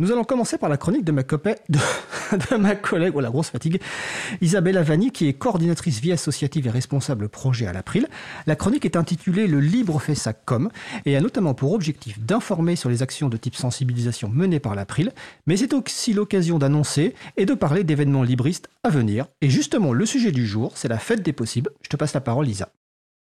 Nous allons commencer par la chronique de ma, copée, de, ma collègue, oh la grosse fatigue, Isabelle Avani, qui est coordinatrice vie associative et responsable projet à l'April. La chronique est intitulée Le libre fait sa com et a notamment pour objectif d'informer sur les actions de type sensibilisation menées par l'April, mais c'est aussi l'occasion d'annoncer et de parler d'événements libristes à venir. Et justement, le sujet du jour, c'est la fête des possibles. Je te passe la parole, Lisa.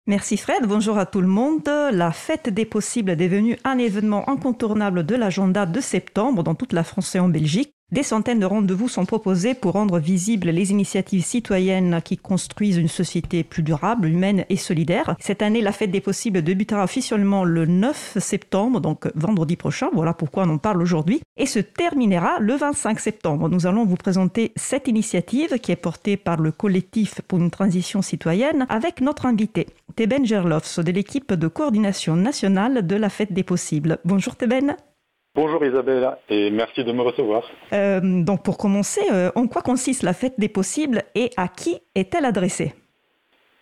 Merci Fred, bonjour à tout le monde. La fête des possibles est devenue un événement incontournable de l'agenda de septembre dans toute la France et en Belgique. Des centaines de rendez-vous sont proposés pour rendre visibles les initiatives citoyennes qui construisent une société plus durable, humaine et solidaire. Cette année, la fête des possibles débutera officiellement le 9 septembre, donc vendredi prochain. Voilà pourquoi on en parle aujourd'hui. Et se terminera le 25 septembre. Nous allons vous présenter cette initiative qui est portée par le collectif pour une transition citoyenne avec notre invité, Teben Gerlofs de l'équipe de coordination nationale de la fête des possibles. Bonjour Teben. Bonjour Isabelle et merci de me recevoir. Euh, donc pour commencer, euh, en quoi consiste la fête des possibles et à qui est-elle adressée?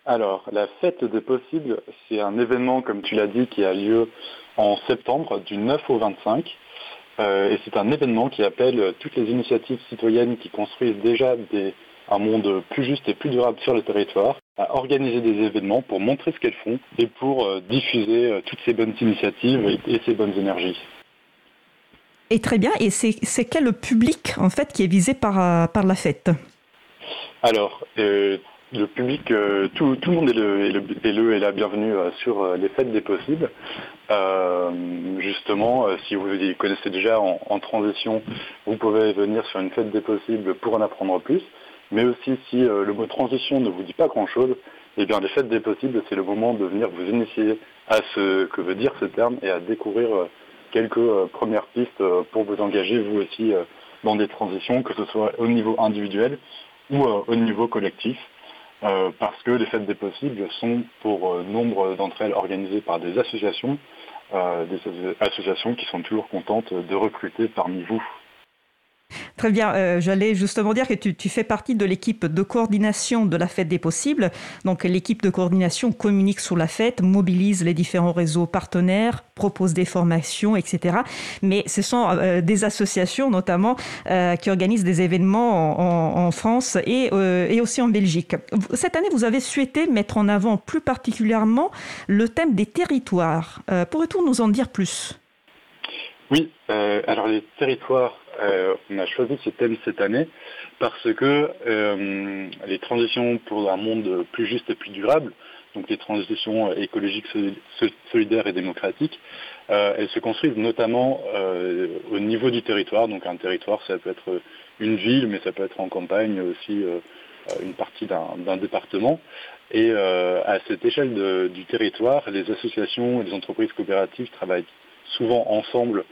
Alors la fête des possibles, c'est un événement comme tu l'as dit qui a lieu en septembre du 9 au 25 euh, et c'est un événement qui appelle toutes les initiatives citoyennes qui construisent déjà un monde plus juste et plus durable sur le territoire à organiser des événements pour montrer ce qu'elles font et pour diffuser toutes ces bonnes initiatives et ces bonnes énergies. Et très bien. Et c'est quel public en fait qui est visé par, euh, par la fête? Alors, euh, le public, euh, tout, le monde est le, est le, et la bienvenue sur les fêtes des possibles. justement, si vous y connaissez déjà en, transition, vous pouvez venir sur une fête des possibles pour en apprendre plus. Mais aussi, si le mot transition ne vous dit pas grand-chose, eh bien, les fêtes des possibles, c'est le moment de venir vous initier à ce que veut dire ce terme et à découvrir quelques euh, premières pistes euh, pour vous engager vous aussi euh, dans des transitions, que ce soit au niveau individuel ou au niveau collectif. parce que les fêtes des possibles sont pour nombre d'entre elles organisées par des associations, des associations qui sont toujours contentes de recruter parmi vous Très bien. Euh, j'allais justement dire que tu, fais partie de l'équipe de coordination de la fête des possibles. Donc l'équipe de coordination communique sur la fête, mobilise les différents réseaux partenaires, propose des formations, etc. Mais ce sont euh, des associations notamment euh, qui organisent des événements en, France et, aussi en Belgique. Cette année, vous avez souhaité mettre en avant plus particulièrement le thème des territoires. Pourrais-tu nous en dire plus? Oui. alors les territoires euh, on a choisi ce thème cette année parce que euh, les transitions pour un monde plus juste et plus durable, donc les transitions écologiques, solidaires et démocratiques, euh, elles se construisent notamment au niveau du territoire. Donc un territoire, ça peut être une ville, mais ça peut être en campagne aussi une partie d'un département. Et à cette échelle du territoire, les associations et les entreprises coopératives travaillent souvent ensemble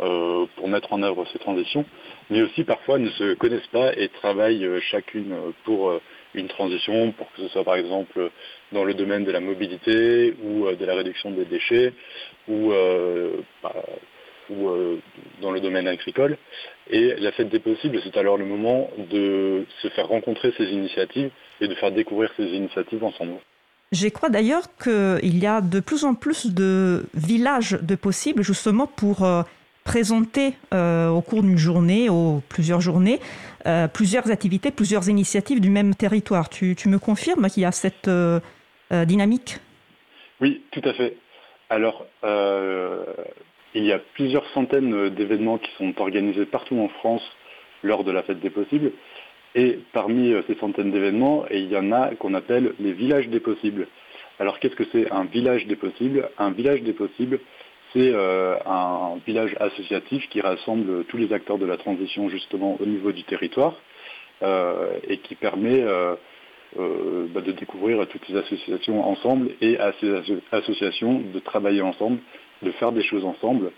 euh, pour mettre en œuvre ces transitions, mais aussi parfois ne se connaissent pas et travaillent euh, chacune euh, pour une transition, pour que ce soit par exemple dans le domaine de la mobilité ou de la réduction des déchets ou, bah, dans le domaine agricole. Et la fête des possibles, c'est alors le moment de se faire rencontrer ces initiatives et de faire découvrir ces initiatives ensemble. Je crois d'ailleurs qu'il y a de plus en plus de villages de possibles justement pour présenter euh, au cours d'une journée ou plusieurs journées euh, plusieurs activités, plusieurs initiatives du même territoire. Tu, me confirmes qu'il y a cette euh, dynamique? Oui, tout à fait. Alors, il y a plusieurs centaines d'événements qui sont organisés partout en France lors de la fête des possibles. Et parmi ces centaines d'événements, il y en a qu'on appelle les villages des possibles. Alors qu'est-ce que c'est un village des possibles? Un village des possibles, c'est euh, un village associatif qui rassemble tous les acteurs de la transition justement au niveau du territoire euh, et qui permet euh, bah, de découvrir toutes ces associations ensemble et à ces associations de travailler ensemble, de faire des choses ensemble.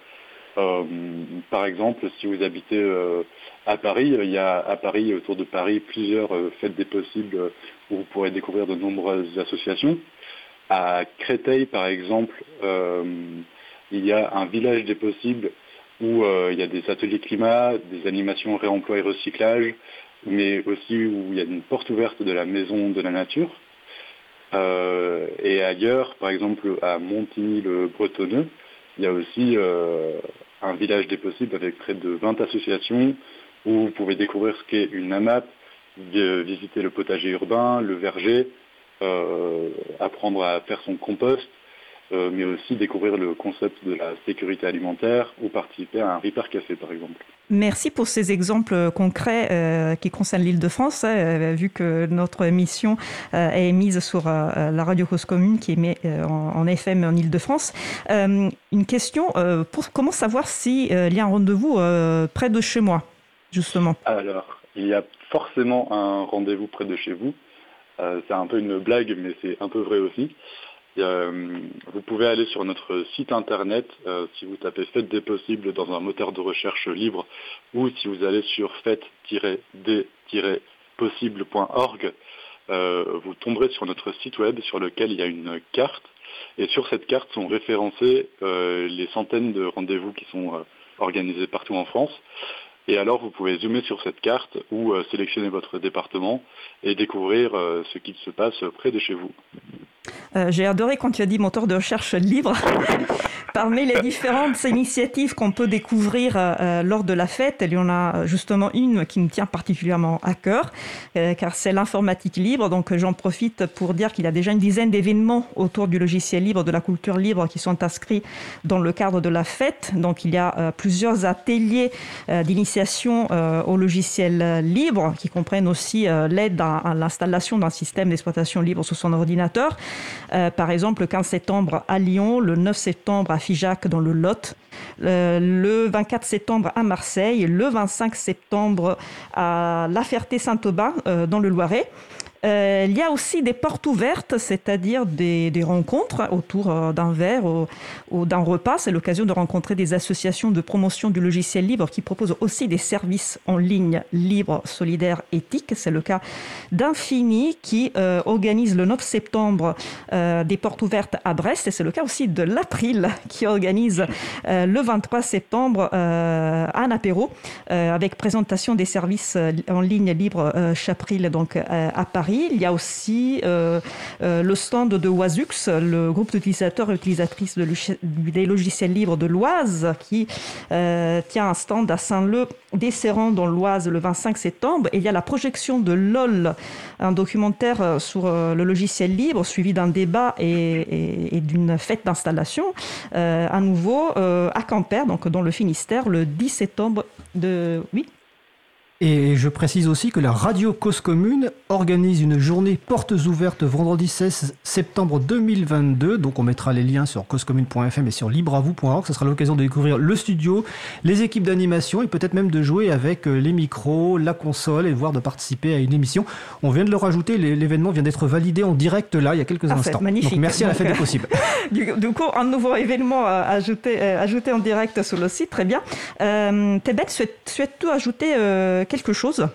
par exemple, si vous habitez à Paris, il y a à Paris, autour de Paris, plusieurs fêtes des possibles où vous pourrez découvrir de nombreuses associations. À Créteil, par exemple, il y a un village des possibles où euh, il y a des ateliers climat, des animations réemploi et recyclage, mais aussi où il y a une porte ouverte de la maison de la nature. Euh, et ailleurs, par exemple à Montigny-le-Bretonneux, il y a aussi euh, un village des possibles avec près de 20 associations où vous pouvez découvrir ce qu'est une AMAP, visiter le potager urbain, le verger, apprendre à faire son compost, mais aussi découvrir le concept de la sécurité alimentaire ou participer à un Repair Café par exemple. Merci pour ces exemples concrets euh, qui concernent l'île de France, hein, vu que notre émission est émise sur la radio Cause Commune qui émet en, FM en île de France. une question, pour, comment savoir s'il y a un rendez-vous près de chez moi, justement? Alors, il y a forcément un rendez-vous près de chez vous. Euh, c'est un peu une blague, mais c'est un peu vrai aussi. Euh, vous pouvez aller sur notre site internet euh, si vous tapez Faites des possibles dans un moteur de recherche libre ou si vous allez sur faites-d-possible.org, vous tomberez sur notre site web sur lequel il y a une carte et sur cette carte sont référencés les centaines de rendez-vous qui sont organisés partout en France. Et alors, vous pouvez zoomer sur cette carte ou euh, sélectionner votre département et découvrir euh, ce qui se passe près de chez vous. Euh, j'ai adoré quand tu as dit moteur de recherche libre. Parmi les différentes initiatives qu'on peut découvrir euh, lors de la fête, il y en a justement une qui me tient particulièrement à cœur, euh, car c'est l'informatique libre. Donc j'en profite pour dire qu'il y a déjà une dizaine d'événements autour du logiciel libre, de la culture libre, qui sont inscrits dans le cadre de la fête. Donc il y a plusieurs ateliers d'initiation au logiciel libre, qui comprennent aussi l'aide à l'installation d'un système d'exploitation libre sur son ordinateur. Euh, par exemple, le 15 septembre à Lyon, le 9 septembre à Figeac dans le Lot, euh, le 24 septembre à Marseille, le 25 septembre à La Ferté-Saint-Aubin euh, dans le Loiret. Euh, il y a aussi des portes ouvertes, c'est-à-dire des, rencontres autour euh, d'un verre ou, d'un repas. C'est l'occasion de rencontrer des associations de promotion du logiciel libre qui proposent aussi des services en ligne libres, solidaires, éthiques. C'est le cas d'Infini qui euh, organise le 9 septembre des portes ouvertes à Brest et c'est le cas aussi de l'April qui organise le 23 septembre un apéro avec présentation des services en ligne libres Chapril donc à Paris il y a aussi euh, euh, le stand de Oisux, le groupe d'utilisateurs et utilisatrices des logiciels libres de l'Oise, qui euh, tient un stand à Saint-Leu, desserrant dans l'Oise le 25 septembre. Et il y a la projection de LOL, un documentaire sur le logiciel libre, suivi d'un débat et, d'une fête d'installation, à nouveau à Quimper, donc dans le Finistère, le 10 septembre de... Oui? Et je précise aussi que la radio Cause Commune organise une journée portes ouvertes vendredi 16 septembre 2022. Donc on mettra les liens sur causecommune.fm et sur libravou.org. Ce sera l'occasion de découvrir le studio, les équipes d'animation et peut-être même de jouer avec euh, les micros, la console et voire de participer à une émission. On vient de le rajouter, l'événement vient d'être validé en direct là il y a quelques instants. Magnifique. Donc merci à la fête des possibles. du, coup, un nouveau événement ajouté, euh, ajouté en direct sur le site, très bien. Euh, souhaites-tu ajouter euh, quelque chose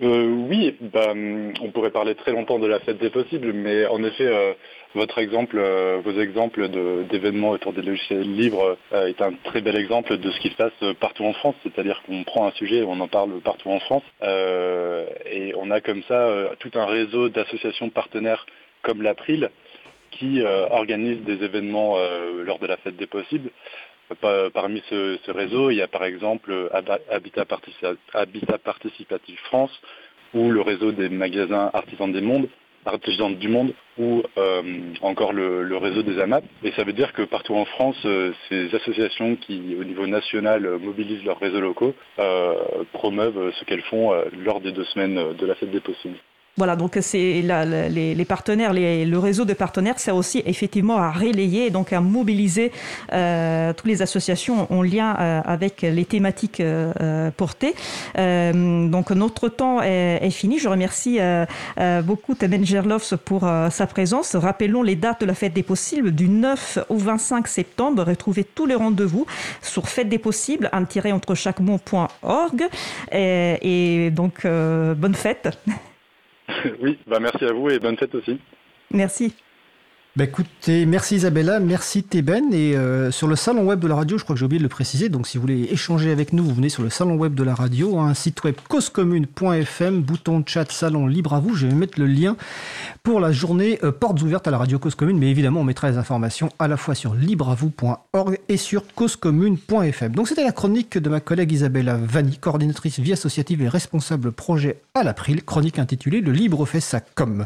euh, oui, bah, on pourrait parler très longtemps de la fête des possibles, mais en effet, euh, votre exemple, euh, vos exemples d'événements autour des logiciels libres est un très bel exemple de ce qui se passe partout en France. C'est-à-dire qu'on prend un sujet et on en parle partout en France, et on a comme ça tout un réseau d'associations partenaires comme l'April qui organisent des événements lors de la fête des possibles. Parmi ce, réseau, il y a par exemple Habitat, Participatif France ou le réseau des magasins artisans des mondes, artisans du monde ou euh, encore le, réseau des AMAP. Et ça veut dire que partout en France, euh, ces associations qui, au niveau national, mobilisent leurs réseaux locaux, euh, promeuvent ce qu'elles font lors des deux semaines de la fête des possibles. Voilà, donc c'est les, partenaires, le réseau de partenaires sert aussi effectivement à relayer, donc à mobiliser euh, toutes les associations en lien euh, avec les thématiques euh, portées. donc notre temps est, fini. Je remercie beaucoup Tenen Gerloffs pour sa présence. Rappelons les dates de la fête des possibles du 9 au 25 septembre. Retrouvez tous les rendez-vous sur fête des possibles, un tiré entre chaque mot.org. Et, et donc bonne fête. oui, bah merci à vous et bonne fête aussi. Merci. Bah écoutez, merci Isabella, merci Tében. Et euh, sur le salon web de la radio, je crois que j'ai oublié de le préciser, donc si vous voulez échanger avec nous, vous venez sur le salon web de la radio, un site web causecommune.fm, bouton chat, salon libre à vous. Je vais mettre le lien pour la journée euh, portes ouvertes à la radio Cause Commune, mais évidemment on mettra les informations à la fois sur libreavou.org et sur causecommune.fm. Donc c'était la chronique de ma collègue Isabella Vanni, coordinatrice vie associative et responsable projet à l'April, chronique intitulée Le libre fait sa com.